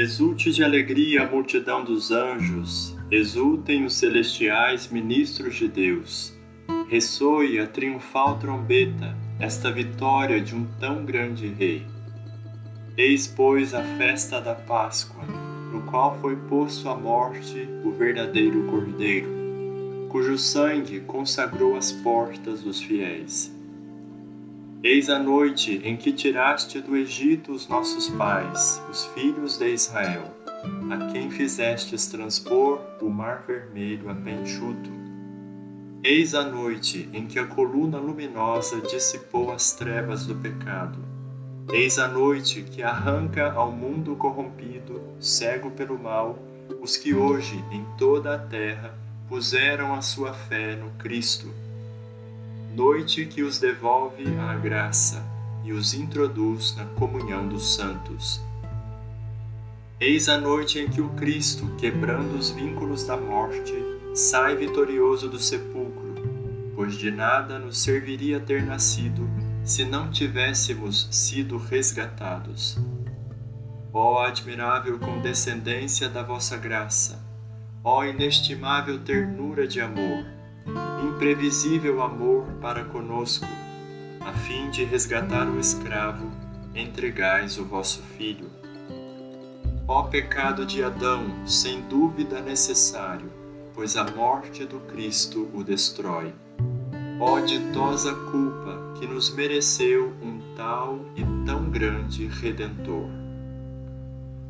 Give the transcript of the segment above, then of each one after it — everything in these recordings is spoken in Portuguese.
Exulte de alegria a multidão dos anjos, exultem os celestiais ministros de Deus. Ressoe a triunfal trombeta, esta vitória de um tão grande rei. Eis, pois, a festa da Páscoa, no qual foi posto à morte o verdadeiro Cordeiro, cujo sangue consagrou as portas dos fiéis. Eis a noite em que tiraste do Egito os nossos pais, os filhos de Israel, a quem fizestes transpor o mar vermelho a pé enxuto. Eis a noite em que a coluna luminosa dissipou as trevas do pecado. Eis a noite que arranca ao mundo corrompido, cego pelo mal, os que hoje em toda a terra puseram a sua fé no Cristo noite que os devolve à graça e os introduz na comunhão dos santos. Eis a noite em que o Cristo, quebrando os vínculos da morte, sai vitorioso do sepulcro, pois de nada nos serviria ter nascido se não tivéssemos sido resgatados. Ó admirável condescendência da vossa graça, ó inestimável ternura de amor, imprevisível amor para conosco, a fim de resgatar o escravo, entregais o vosso filho. Ó pecado de Adão, sem dúvida necessário, pois a morte do Cristo o destrói. Ó ditosa culpa que nos mereceu um tal e tão grande Redentor.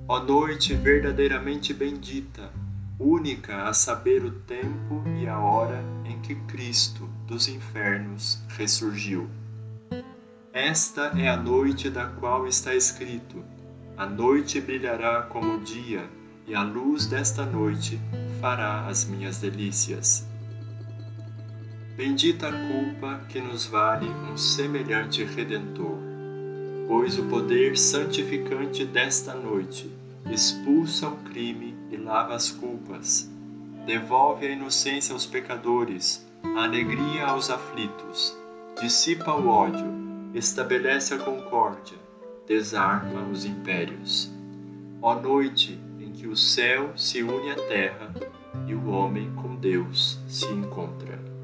Ó noite verdadeiramente bendita, única a saber o tempo e a hora em que Cristo dos infernos ressurgiu. Esta é a noite da qual está escrito: A noite brilhará como o dia, e a luz desta noite fará as minhas delícias. Bendita a culpa que nos vale um semelhante redentor, pois o poder santificante desta noite expulsa o crime e lava as culpas, devolve a inocência aos pecadores, a alegria aos aflitos, dissipa o ódio, estabelece a concórdia, desarma os impérios. Ó noite em que o céu se une à terra e o homem com Deus se encontra.